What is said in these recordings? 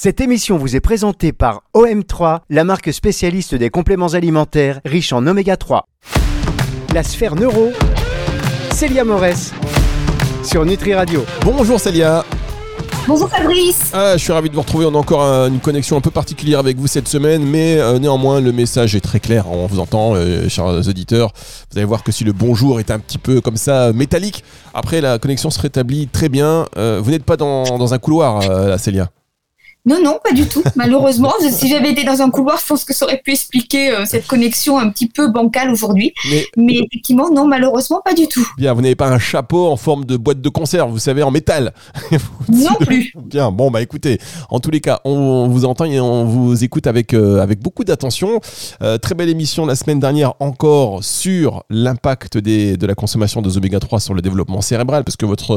Cette émission vous est présentée par OM3, la marque spécialiste des compléments alimentaires riches en oméga 3. La sphère neuro, Célia Morès, sur Nutri Radio. Bonjour Célia. Bonjour Fabrice. Ah, je suis ravi de vous retrouver. On a encore un- une connexion un peu particulière avec vous cette semaine, mais euh, néanmoins le message est très clair. On vous entend, euh, chers auditeurs. Vous allez voir que si le bonjour est un petit peu comme ça euh, métallique, après la connexion se rétablit très bien. Euh, vous n'êtes pas dans, dans un couloir, euh, là, Célia. Non, non, pas du tout. Malheureusement, si j'avais été dans un couloir, je pense que ça aurait pu expliquer euh, cette connexion un petit peu bancale aujourd'hui. Mais Mais effectivement, non, malheureusement, pas du tout. bien, vous n'avez pas un chapeau en forme de boîte de conserve, vous savez, en métal. Non plus. Bien, bon bah écoutez, en tous les cas, on vous entend et on vous écoute avec, euh, avec beaucoup d'attention. Euh, très belle émission la semaine dernière encore sur l'impact des- de la consommation de oméga 3 sur le développement cérébral, parce que votre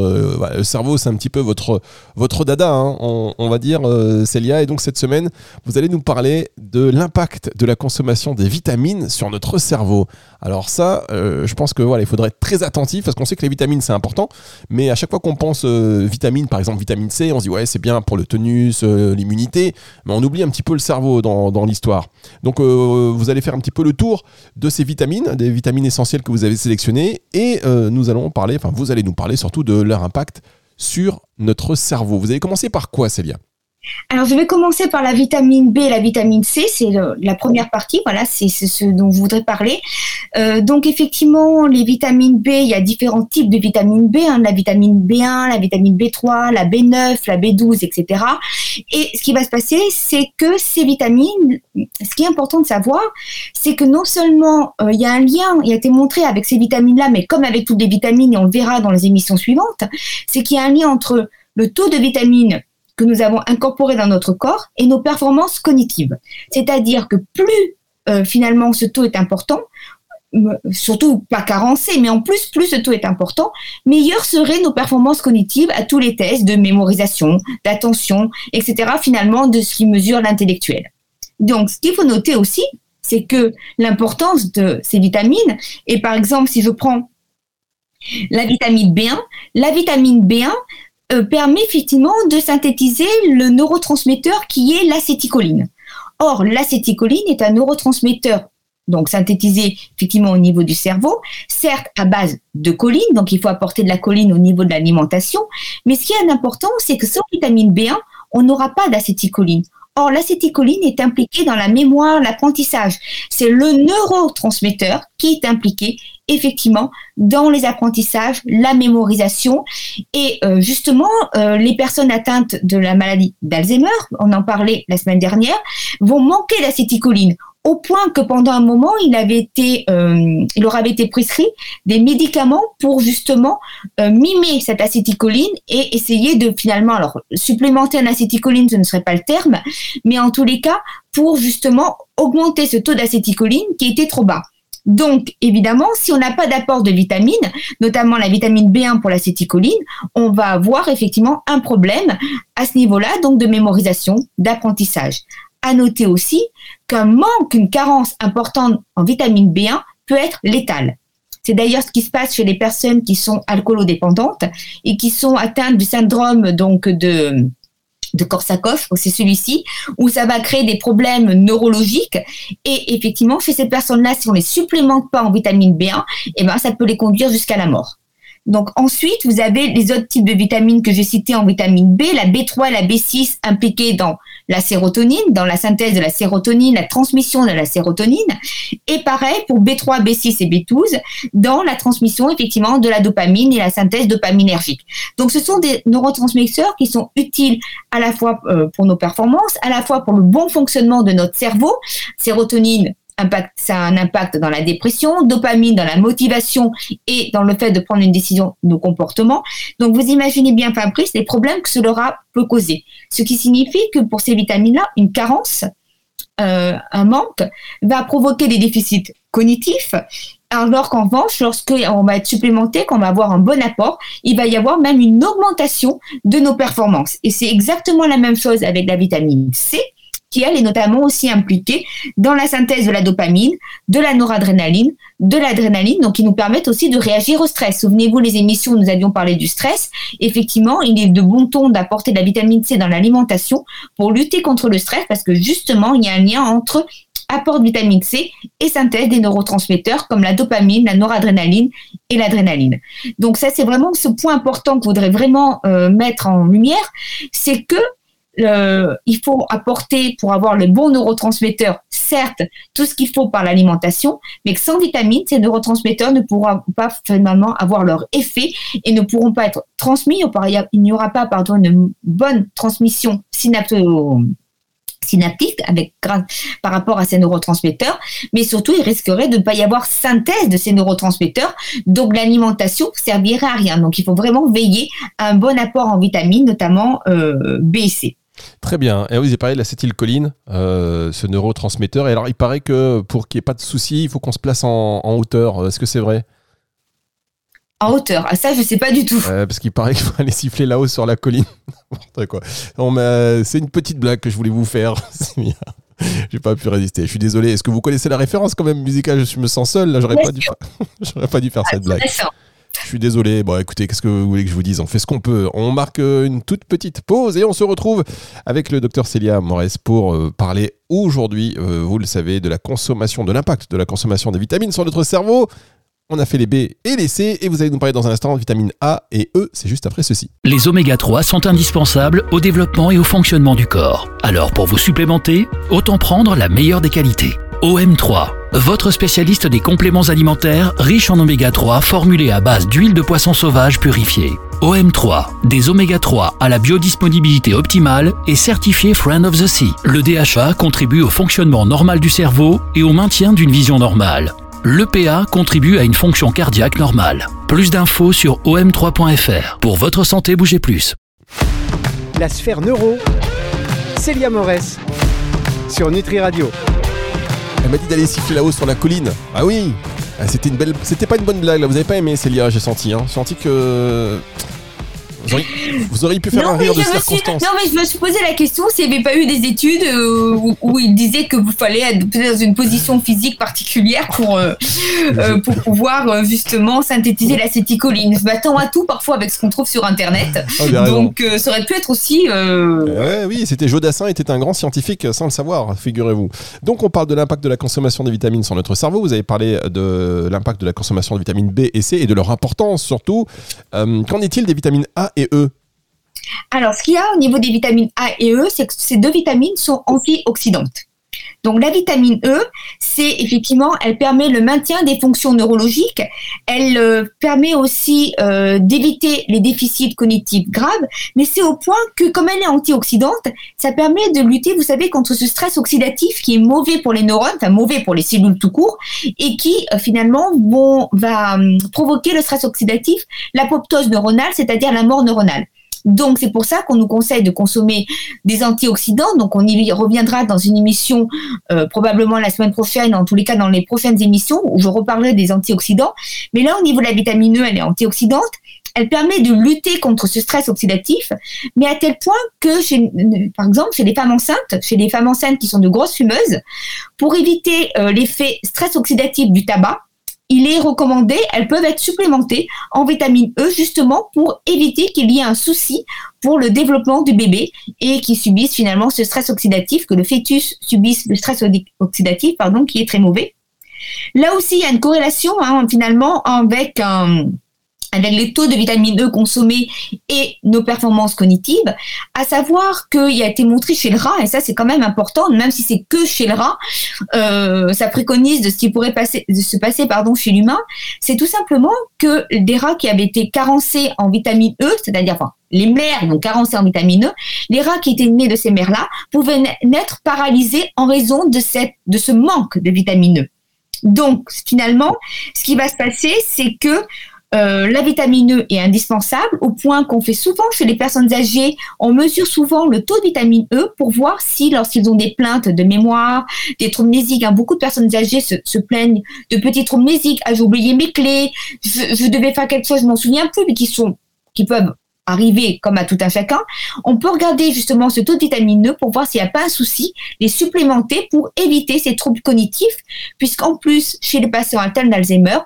le cerveau c'est un petit peu votre, votre dada, hein, on, on va dire, Célia. Et donc cette semaine, vous allez nous parler de l'impact de la consommation des vitamines sur notre cerveau. Alors ça, euh, je pense que voilà, il faudrait être très attentif, parce qu'on sait que les vitamines c'est important, mais à chaque fois qu'on pense euh, vitamines, par exemple vitamine C, on se dit ouais c'est bien pour le tonus, euh, l'immunité, mais on oublie un petit peu le cerveau dans, dans l'histoire. Donc euh, vous allez faire un petit peu le tour de ces vitamines, des vitamines essentielles que vous avez sélectionnées, et euh, nous allons parler, enfin vous allez nous parler surtout de leur impact sur notre cerveau. Vous allez commencer par quoi Célia? Alors, je vais commencer par la vitamine B et la vitamine C. C'est la première partie. Voilà, c'est ce dont je voudrais parler. Euh, donc, effectivement, les vitamines B, il y a différents types de vitamines B. hein, la vitamine B1, la vitamine B3, la B9, la B12, etc. Et ce qui va se passer, c'est que ces vitamines, ce qui est important de savoir, c'est que non seulement euh, il y a un lien, il a été montré avec ces vitamines-là, mais comme avec toutes les vitamines, et on le verra dans les émissions suivantes, c'est qu'il y a un lien entre le taux de vitamines que nous avons incorporé dans notre corps et nos performances cognitives. C'est-à-dire que plus euh, finalement ce taux est important, surtout pas carencé, mais en plus, plus ce taux est important, meilleures seraient nos performances cognitives à tous les tests de mémorisation, d'attention, etc., finalement, de ce qui mesure l'intellectuel. Donc, ce qu'il faut noter aussi, c'est que l'importance de ces vitamines, et par exemple, si je prends la vitamine B1, la vitamine B1 euh, permet effectivement de synthétiser le neurotransmetteur qui est l'acétycholine. Or, l'acétycholine est un neurotransmetteur donc synthétisé effectivement au niveau du cerveau, certes à base de choline, donc il faut apporter de la choline au niveau de l'alimentation, mais ce qui est important, c'est que sans vitamine B1, on n'aura pas d'acétycholine. Or, l'acétycholine est impliquée dans la mémoire, l'apprentissage. C'est le neurotransmetteur qui est impliqué effectivement dans les apprentissages, la mémorisation et euh, justement euh, les personnes atteintes de la maladie d'Alzheimer, on en parlait la semaine dernière, vont manquer d'acétycholine au point que pendant un moment, il euh, leur avait été prescrit des médicaments pour justement euh, mimer cette acétycholine et essayer de finalement, alors supplémenter en acétycholine, ce ne serait pas le terme, mais en tous les cas, pour justement augmenter ce taux d'acétycholine qui était trop bas. Donc, évidemment, si on n'a pas d'apport de vitamines, notamment la vitamine B1 pour l'acétycholine, on va avoir effectivement un problème à ce niveau-là, donc de mémorisation, d'apprentissage. À noter aussi qu'un manque, une carence importante en vitamine B1 peut être létale. C'est d'ailleurs ce qui se passe chez les personnes qui sont alcoolodépendantes et qui sont atteintes du syndrome donc de de Korsakoff, c'est celui-ci, où ça va créer des problèmes neurologiques. Et effectivement, chez ces personnes-là, si on les supplémente pas en vitamine B1, eh ben, ça peut les conduire jusqu'à la mort. Donc ensuite, vous avez les autres types de vitamines que j'ai cités en vitamine B, la B3 et la B6 impliquées dans la sérotonine, dans la synthèse de la sérotonine, la transmission de la sérotonine. Et pareil pour B3, B6 et B12 dans la transmission effectivement de la dopamine et la synthèse dopaminergique. Donc ce sont des neurotransmetteurs qui sont utiles à la fois euh, pour nos performances, à la fois pour le bon fonctionnement de notre cerveau. Sérotonine impact, ça a un impact dans la dépression, dopamine dans la motivation et dans le fait de prendre une décision, nos comportements. Donc vous imaginez bien, Fabrice, les problèmes que cela peut causer. Ce qui signifie que pour ces vitamines-là, une carence, euh, un manque, va provoquer des déficits cognitifs. Alors qu'en revanche, lorsqu'on va être supplémenté, qu'on va avoir un bon apport, il va y avoir même une augmentation de nos performances. Et c'est exactement la même chose avec la vitamine C qui elle est notamment aussi impliquée dans la synthèse de la dopamine, de la noradrénaline, de l'adrénaline, donc qui nous permettent aussi de réagir au stress. Souvenez-vous les émissions où nous avions parlé du stress. Effectivement, il est de bon ton d'apporter de la vitamine C dans l'alimentation pour lutter contre le stress parce que justement, il y a un lien entre apport de vitamine C et synthèse des neurotransmetteurs comme la dopamine, la noradrénaline et l'adrénaline. Donc ça, c'est vraiment ce point important que je voudrais vraiment euh, mettre en lumière, c'est que il faut apporter pour avoir les bons neurotransmetteurs, certes, tout ce qu'il faut par l'alimentation, mais que sans vitamines, ces neurotransmetteurs ne pourront pas finalement avoir leur effet et ne pourront pas être transmis. Il n'y aura pas pardon, une bonne transmission synaptique avec par rapport à ces neurotransmetteurs, mais surtout il risquerait de ne pas y avoir synthèse de ces neurotransmetteurs, donc l'alimentation servirait à rien. Donc il faut vraiment veiller à un bon apport en vitamines, notamment euh, B et C. Très bien. Et vous avez parlé de l'acétylcholine, euh, ce neurotransmetteur. Et alors, il paraît que pour qu'il n'y ait pas de soucis, il faut qu'on se place en, hauteur. Est-ce que c'est vrai? En hauteur ah, Ça, je ne sais pas du tout. Euh, parce qu'il paraît qu'il faut aller siffler là-haut sur la colline. c'est une petite blague que je voulais vous faire. J'ai pas pu résister. Je suis désolé. Est-ce que vous connaissez la référence quand même musicale? Je me sens seul. Là, j'aurais pas, dû... pas dû faire cette blague. Je suis désolé. Bon, écoutez, qu'est-ce que vous voulez que je vous dise? On fait ce qu'on peut. On marque euh, une toute petite pause et on se retrouve avec le docteur Célia Morès pour euh, parler aujourd'hui, euh, vous le savez, de la consommation, de l'impact de la consommation des vitamines sur notre cerveau. On a fait les B et les C et vous allez nous parler dans un instant de vitamines A et E, c'est juste après ceci. Les oméga 3 sont indispensables au développement et au fonctionnement du corps. Alors pour vous supplémenter, autant prendre la meilleure des qualités. OM3, votre spécialiste des compléments alimentaires riches en oméga 3 formulés à base d'huile de poisson sauvage purifiée. OM3, des oméga 3 à la biodisponibilité optimale et certifié Friend of the Sea. Le DHA contribue au fonctionnement normal du cerveau et au maintien d'une vision normale. L'EPA contribue à une fonction cardiaque normale. Plus d'infos sur om3.fr. Pour votre santé, bougez plus. La sphère neuro, Célia Morès, sur Nutri Radio. M'a dit d'aller siffler là-haut sur la colline. Ah oui ah, C'était une belle. C'était pas une bonne blague là, vous avez pas aimé Célia, j'ai senti. Hein. J'ai senti que. Vous auriez, pu faire un rire de circonstance. Non, mais je me suis posé la question s'il n'y avait pas eu des études euh, où, il disait que vous fallait être dans une position physique particulière pour, euh, euh, pour pouvoir justement synthétiser l'acétycholine. Je m'attends à tout parfois avec ce qu'on trouve sur Internet. Ah, Donc, ça aurait pu être aussi. Ouais, oui, c'était Jodassin était un grand scientifique sans le savoir, figurez-vous. Donc, on parle de l'impact de la consommation des vitamines sur notre cerveau. Vous avez parlé de l'impact de la consommation de vitamines B et C et de leur importance surtout. Qu'en est-il des vitamines A et E Alors, ce qu'il y a au niveau des vitamines A et E, c'est que ces deux vitamines sont antioxydantes. Donc la vitamine E, c'est effectivement, elle permet le maintien des fonctions neurologiques, elle euh, permet aussi euh, d'éviter les déficits cognitifs graves, mais c'est au point que comme elle est antioxydante, ça permet de lutter, vous savez, contre ce stress oxydatif qui est mauvais pour les neurones, enfin mauvais pour les cellules tout court, et qui euh, finalement va hum, provoquer le stress oxydatif, l'apoptose neuronale, c'est-à-dire la mort neuronale. Donc c'est pour ça qu'on nous conseille de consommer des antioxydants. Donc on y reviendra dans une émission euh, probablement la semaine prochaine, en tous les cas dans les prochaines émissions où je reparlerai des antioxydants. Mais là au niveau de la vitamine E, elle est antioxydante. Elle permet de lutter contre ce stress oxydatif, mais à tel point que, par exemple, chez les femmes enceintes, chez les femmes enceintes qui sont de grosses fumeuses, pour éviter euh, l'effet stress oxydatif du tabac, il est recommandé, elles peuvent être supplémentées en vitamine E justement pour éviter qu'il y ait un souci pour le développement du bébé et qui subisse finalement ce stress oxydatif, que le fœtus subisse le stress oxydatif, pardon, qui est très mauvais. Là aussi, il y a une corrélation hein, finalement avec un avec les taux de vitamine E consommés et nos performances cognitives, à savoir qu'il a été montré chez le rat, et ça c'est quand même important, même si c'est que chez le rat, euh, ça préconise de ce qui pourrait se passer chez l'humain, c'est tout simplement que des rats qui avaient été carencés en vitamine E, c'est-à-dire les mères donc carencées en vitamine E, les rats qui étaient nés de ces mères-là pouvaient naître paralysés en raison de ce manque de vitamine E. Donc, finalement, ce qui va se passer, c'est que euh, la vitamine E est indispensable au point qu'on fait souvent chez les personnes âgées, on mesure souvent le taux de vitamine E pour voir si lorsqu'ils ont des plaintes de mémoire, des troubles mnésiques, hein, beaucoup de personnes âgées se, plaignent de petits troubles mnésiques, ah j'ai oublié mes clés, je, devais faire quelque chose, je m'en souviens plus, mais qui sont qui peuvent arriver comme à tout un chacun, on peut regarder justement ce taux de vitamine E pour voir s'il n'y a pas un souci, les supplémenter pour éviter ces troubles cognitifs, puisqu'en plus, chez les patients atteints d'Alzheimer,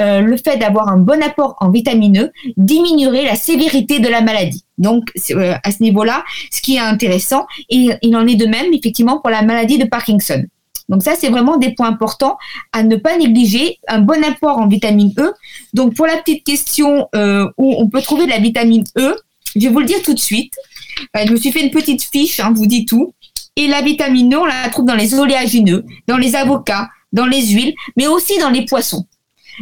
euh, le fait d'avoir un bon apport en vitamine E diminuerait la sévérité de la maladie. Donc, euh, à ce niveau-là, ce qui est intéressant, et il en est de même effectivement pour la maladie de Parkinson. Donc ça, c'est vraiment des points importants à ne pas négliger. Un bon apport en vitamine E. Donc pour la petite question euh, où on peut trouver de la vitamine E, je vais vous le dire tout de suite. Euh, je me suis fait une petite fiche, hein, vous dit tout. Et la vitamine E, on la trouve dans les oléagineux, dans les avocats, dans les huiles, mais aussi dans les poissons.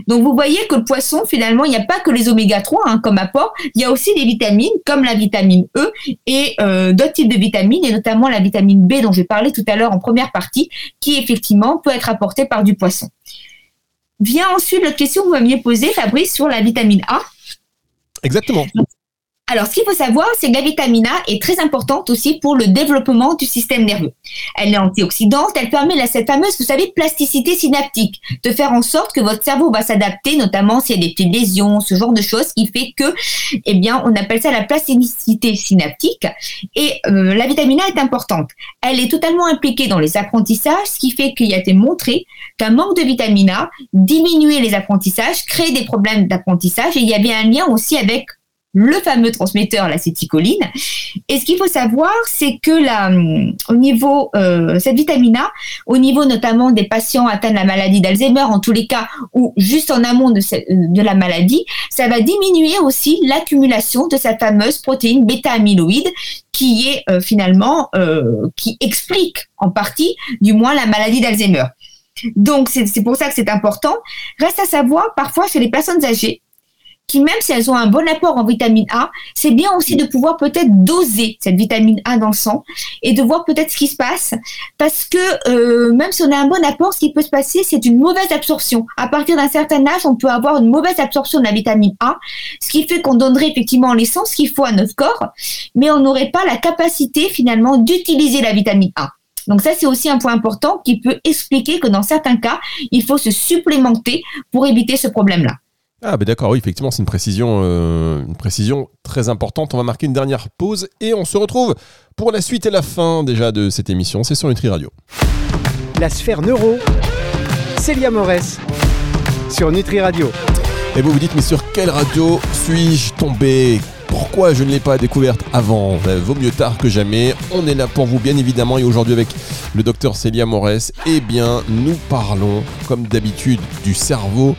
Donc vous voyez que le poisson, finalement, il n'y a pas que les oméga 3 hein, comme apport, il y a aussi des vitamines comme la vitamine E et euh, d'autres types de vitamines, et notamment la vitamine B dont j'ai parlé tout à l'heure en première partie, qui effectivement peut être apportée par du poisson. Vient ensuite la question que vous m'aviez posée, Fabrice, sur la vitamine A. Exactement. Alors, ce qu'il faut savoir, c'est que la vitamine A est très importante aussi pour le développement du système nerveux. Elle est antioxydante, elle permet la, cette fameuse, vous savez, plasticité synaptique, de faire en sorte que votre cerveau va s'adapter, notamment s'il y a des petites lésions, ce genre de choses, qui fait que, eh bien, on appelle ça la plasticité synaptique. Et euh, la vitamine A est importante. Elle est totalement impliquée dans les apprentissages, ce qui fait qu'il a été montré qu'un manque de vitamine A diminuait les apprentissages, créait des problèmes d'apprentissage, et il y avait un lien aussi avec le fameux transmetteur, l'acétycholine. Et ce qu'il faut savoir, c'est que la, au niveau euh, cette vitamine A, au niveau notamment des patients atteints de la maladie d'Alzheimer, en tous les cas, ou juste en amont de, de la maladie, ça va diminuer aussi l'accumulation de cette fameuse protéine bêta-amyloïde qui est euh, finalement euh, qui explique en partie, du moins, la maladie d'Alzheimer. Donc c'est pour ça que c'est important. Reste à savoir, parfois chez les personnes âgées, qui même si elles ont un bon apport en vitamine A, c'est bien aussi de pouvoir peut-être doser cette vitamine A dans le sang et de voir peut-être ce qui se passe. Parce que euh, même si on a un bon apport, ce qui peut se passer, c'est une mauvaise absorption. À partir d'un certain âge, on peut avoir une mauvaise absorption de la vitamine A, ce qui fait qu'on donnerait effectivement l'essence qu'il faut à notre corps, mais on n'aurait pas la capacité finalement d'utiliser la vitamine A. Donc ça, c'est aussi un point important qui peut expliquer que dans certains cas, il faut se supplémenter pour éviter ce problème-là. Ah ben d'accord, oui, effectivement, c'est une précision, euh, une précision très importante. On va marquer une dernière pause et on se retrouve pour la suite et la fin déjà de cette émission. C'est sur Nutri Radio. La sphère neuro, Célia Morès, sur Nutri Radio. Et vous vous dites, mais sur quelle radio suis-je tombé? Pourquoi je ne l'ai pas découverte avant? Ben, Vaut mieux tard que jamais. On est là pour vous, bien évidemment. Et aujourd'hui, avec le docteur Célia Morès, eh bien, nous parlons, comme d'habitude, du cerveau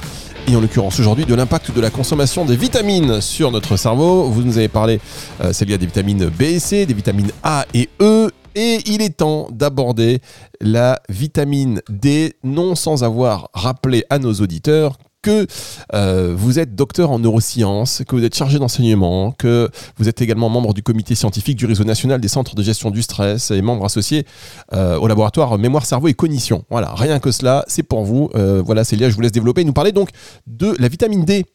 et en l'occurrence aujourd'hui de l'impact de la consommation des vitamines sur notre cerveau. Vous nous avez parlé, euh, à des vitamines B et C, des vitamines A et E. Et il est temps d'aborder la vitamine D, non sans avoir rappelé à nos auditeurs que euh, vous êtes docteur en neurosciences, que vous êtes chargé d'enseignement, que vous êtes également membre du comité scientifique du réseau national des centres de gestion du stress et membre associé euh, au laboratoire mémoire, cerveau et cognition. Voilà, rien que cela, c'est pour vous. Euh, voilà, Célia, je vous laisse développer et nous parler donc de la vitamine D.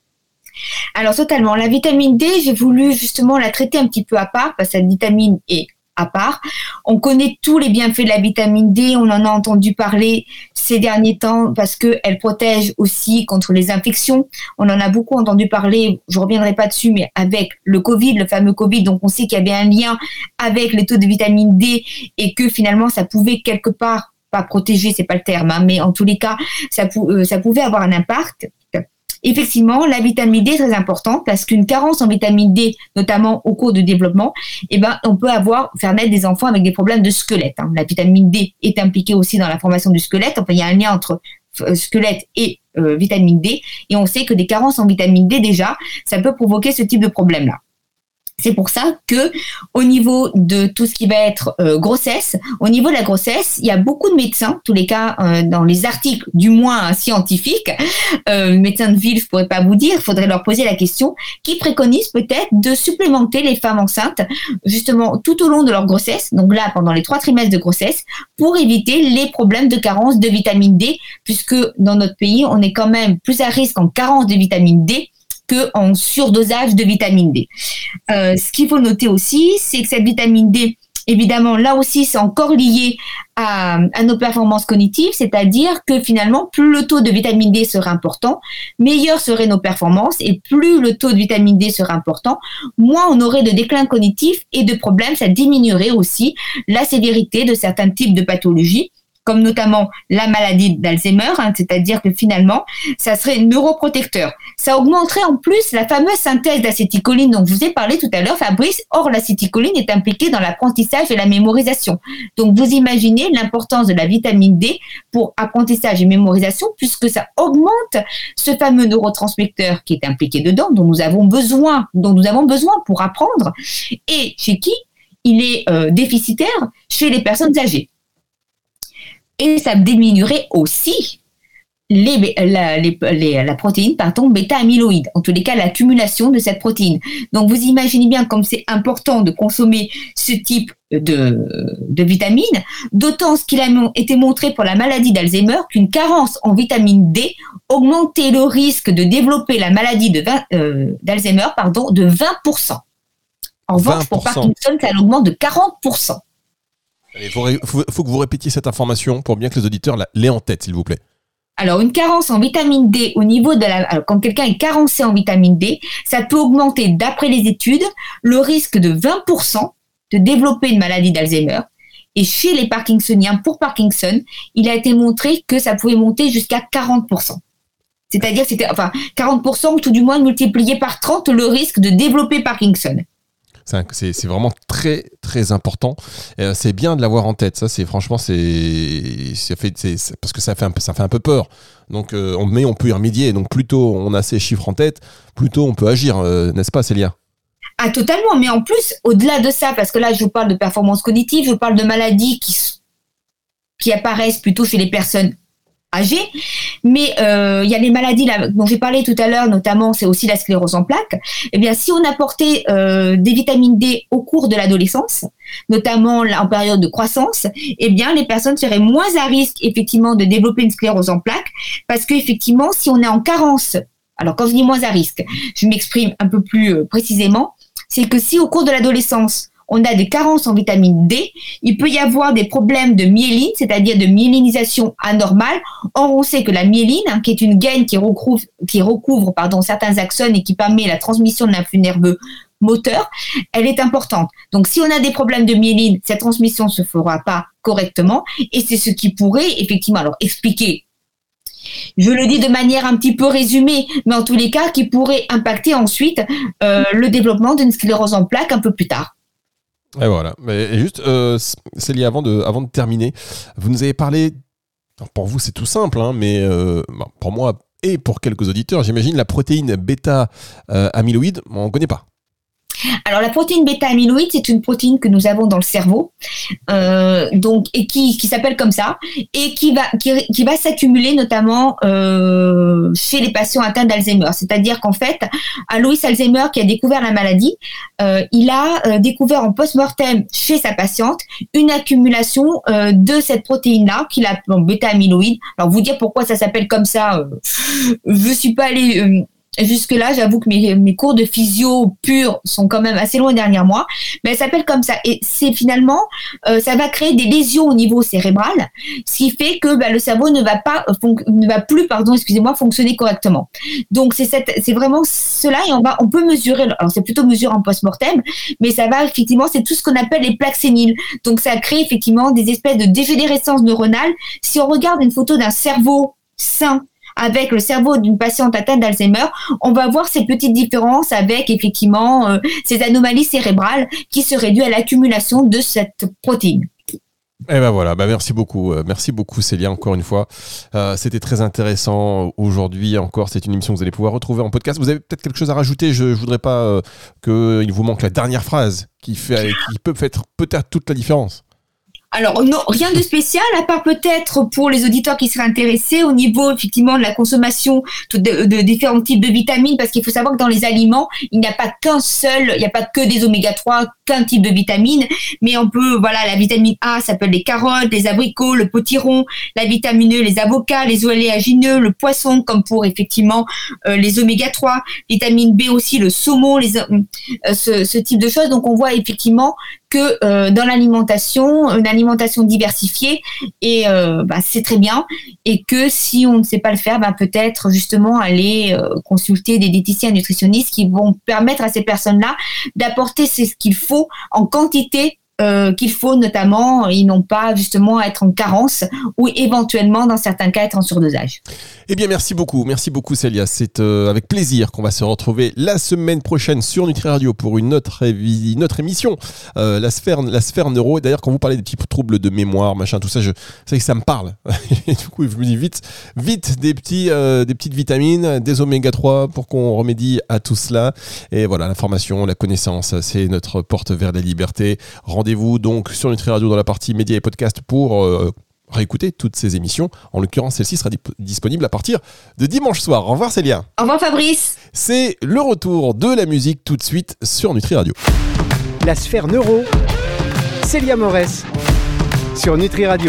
Alors totalement, la vitamine D, j'ai voulu justement la traiter un petit peu à part parce que cette vitamine est à part. On connaît tous les bienfaits de la vitamine D, on en a entendu parler ces derniers temps parce qu'elle protège aussi contre les infections. On en a beaucoup entendu parler, je reviendrai pas dessus, mais avec le Covid, le fameux Covid, donc on sait qu'il y avait un lien avec les taux de vitamine D et que finalement ça pouvait quelque part pas protéger, c'est pas le terme, hein, mais en tous les cas, ça, euh, ça pouvait avoir un impact effectivement, la vitamine D est très importante parce qu'une carence en vitamine D, notamment au cours du développement, eh ben, on peut avoir, faire naître des enfants avec des problèmes de squelette. Hein. La vitamine D est impliquée aussi dans la formation du squelette. Enfin, il y a un lien entre euh, squelette et euh, vitamine D. Et on sait que des carences en vitamine D, déjà, ça peut provoquer ce type de problème-là. C'est pour ça que au niveau de tout ce qui va être euh, grossesse, au niveau de la grossesse, il y a beaucoup de médecins, tous les cas euh, dans les articles, du moins scientifiques, euh, médecins de ville, je pourrais pas vous dire, faudrait leur poser la question, qui préconisent peut-être de supplémenter les femmes enceintes justement tout au long de leur grossesse, donc là pendant les trois trimestres de grossesse, pour éviter les problèmes de carence de vitamine D, puisque dans notre pays, on est quand même plus à risque en carence de vitamine D qu'en surdosage de vitamine D. Euh, ce qu'il faut noter aussi, c'est que cette vitamine D évidemment, là aussi, c'est encore lié à, nos performances cognitives, c'est-à-dire que finalement, plus le taux de vitamine D serait important, meilleures seraient nos performances, et plus le taux de vitamine D serait important, moins on aurait de déclin cognitif et de problèmes, ça diminuerait aussi la sévérité de certains types de pathologies comme notamment la maladie d'Alzheimer, hein, c'est-à-dire que finalement, ça serait neuroprotecteur. Ça augmenterait en plus la fameuse synthèse d'acétycholine dont je vous ai parlé tout à l'heure, Fabrice. Or, l'acétycholine est impliquée dans l'apprentissage et la mémorisation. Donc, vous imaginez l'importance de la vitamine D pour apprentissage et mémorisation, puisque ça augmente ce fameux neurotransmetteur qui est impliqué dedans, dont nous avons besoin, dont nous avons besoin pour apprendre, et chez qui il est euh, déficitaire chez les personnes âgées et ça diminuerait aussi les, la, la, protéine pardon, bêta-amyloïde, en tous les cas l'accumulation de cette protéine. Donc vous imaginez bien comme c'est important de consommer ce type de, de vitamines, d'autant ce qu'il a été montré pour la maladie d'Alzheimer qu'une carence en vitamine D augmentait le risque de développer la maladie euh, d'Alzheimer de pardon, de 20%. En revanche, pour Parkinson, ça augmente de 40%. Il faut, que vous répétiez cette information pour bien que les auditeurs l'aient en tête, s'il vous plaît. Alors, une carence en vitamine D au niveau de la, quand quelqu'un est carencé en vitamine D, ça peut augmenter, d'après les études, le risque de 20% de développer une maladie d'Alzheimer. Et chez les Parkinsoniens, pour Parkinson, il a été montré que ça pouvait monter jusqu'à 40%. C'est-à-dire, c'était, enfin, 40% ou tout du moins multiplié par 30 le risque de développer Parkinson. C'est vraiment très très important. Euh, c'est bien de l'avoir en tête. C'est franchement, c'est parce que ça fait un peu, peur. Donc, euh, on, mais on peut y remédier. Donc, plus tôt on a ces chiffres en tête, plus tôt on peut agir, euh, n'est-ce pas, Célia? Ah, totalement. Mais en plus, au-delà de ça, parce que là, je vous parle de performance cognitive, je parle de maladies qui apparaissent plutôt chez les personnes Mais euh, il y a les maladies dont j'ai parlé tout à l'heure, notamment c'est aussi la sclérose en plaques. Eh bien, si on apportait euh, des vitamines D au cours de l'adolescence, notamment en période de croissance, eh bien, les personnes seraient moins à risque effectivement de développer une sclérose en plaques, parce qu'effectivement, si on est en carence, alors quand je dis moins à risque, je m'exprime un peu plus euh, précisément, c'est que si au cours de l'adolescence on a des carences en vitamine D, il peut y avoir des problèmes de myéline, c'est-à-dire de myélinisation anormale. Or, on sait que la myéline, hein, qui est une gaine qui recouvre, qui recouvre certains axones et qui permet la transmission de l'influx nerveux moteur, elle est importante. Donc, si on a des problèmes de myéline, cette transmission se fera pas correctement et c'est ce qui pourrait effectivement alors expliquer je le dis de manière un petit peu résumée, mais en tous les cas, qui pourrait impacter ensuite euh, le développement d'une sclérose en plaques un peu plus tard. Et voilà. Et juste, euh, Célie, avant de, avant de terminer, vous nous avez parlé. Pour vous, c'est tout simple, hein, mais euh, pour moi et pour quelques auditeurs, j'imagine la protéine bêta-amyloïde, euh, on ne connaît pas. Alors la protéine bêta-amyloïde, c'est une protéine que nous avons dans le cerveau, euh, donc et qui, s'appelle comme ça et qui va qui, va s'accumuler notamment euh, chez les patients atteints d'Alzheimer. C'est-à-dire qu'en fait, Alois Alzheimer qui a découvert la maladie, euh, il a découvert en post-mortem chez sa patiente une accumulation de cette protéine-là qu'il appelle bêta-amyloïde. Alors vous dire pourquoi ça s'appelle comme ça, je suis pas allée Jusque-là, j'avoue que mes, cours de physio pur sont quand même assez loin derrière moi, mais elle s'appelle comme ça. Et c'est finalement, euh, ça va créer des lésions au niveau cérébral, ce qui fait que bah, le cerveau ne va pas, ne va plus, pardon, excusez-moi, fonctionner correctement. Donc c'est vraiment cela et on va, on peut mesurer. Alors c'est plutôt mesurer en post-mortem, mais ça va effectivement, c'est tout ce qu'on appelle les plaques séniles. Donc ça crée effectivement des espèces de dégénérescence neuronale. Si on regarde une photo d'un cerveau sain avec le cerveau d'une patiente atteinte d'Alzheimer, on va voir ces petites différences avec effectivement euh, ces anomalies cérébrales qui seraient dues à l'accumulation de cette protéine. Eh ben voilà, bah merci beaucoup, euh, merci beaucoup Célia encore une fois. Euh, c'était très intéressant aujourd'hui encore. C'est une émission que vous allez pouvoir retrouver en podcast. Vous avez peut-être quelque chose à rajouter. Je, ne voudrais pas qu'il vous manque la dernière phrase qui fait, qui peut faire peut-être toute la différence. Alors non, rien de spécial, à part peut-être pour les auditeurs qui seraient intéressés au niveau effectivement de la consommation de, différents types de vitamines, parce qu'il faut savoir que dans les aliments, il n'y a pas qu'un seul, il n'y a pas que des oméga 3, qu'un type de vitamine, mais on peut, voilà, la vitamine A s'appelle les carottes, les abricots, le potiron, la vitamine E, les avocats, les oléagineux, le poisson, comme pour effectivement euh, les oméga 3, vitamine B aussi, le saumon, euh, ce type de choses. Donc on voit effectivement que euh, dans l'alimentation, une alimentation diversifiée, et bah, c'est très bien, et que si on ne sait pas le faire, bah, peut-être justement aller consulter des diététiciens nutritionnistes qui vont permettre à ces personnes-là d'apporter ce qu'il faut en quantité euh, qu'il faut notamment, ils n'ont pas justement être en carence ou éventuellement dans certains cas être en surdosage. Eh bien merci beaucoup, merci beaucoup Célia. C'est euh, avec plaisir qu'on va se retrouver la semaine prochaine sur Nutri Radio pour une autre, émission, euh, la sphère, la sphère neuro. Et d'ailleurs quand vous parlez des petits troubles de mémoire, machin, tout ça, je sais que ça me parle. et du coup je me dis vite, vite des petites vitamines, des oméga 3 pour qu'on remédie à tout cela. Et voilà, l'information, la connaissance, c'est notre porte vers la liberté. Rendez-vous donc sur Nutri Radio dans la partie médias et podcasts pour euh, réécouter toutes ces émissions. En l'occurrence, celle-ci sera disponible à partir de dimanche soir. Au revoir Célia. Au revoir Fabrice. C'est le retour de la musique tout de suite sur Nutri Radio. La sphère neuro, Célia Morès sur Nutri Radio.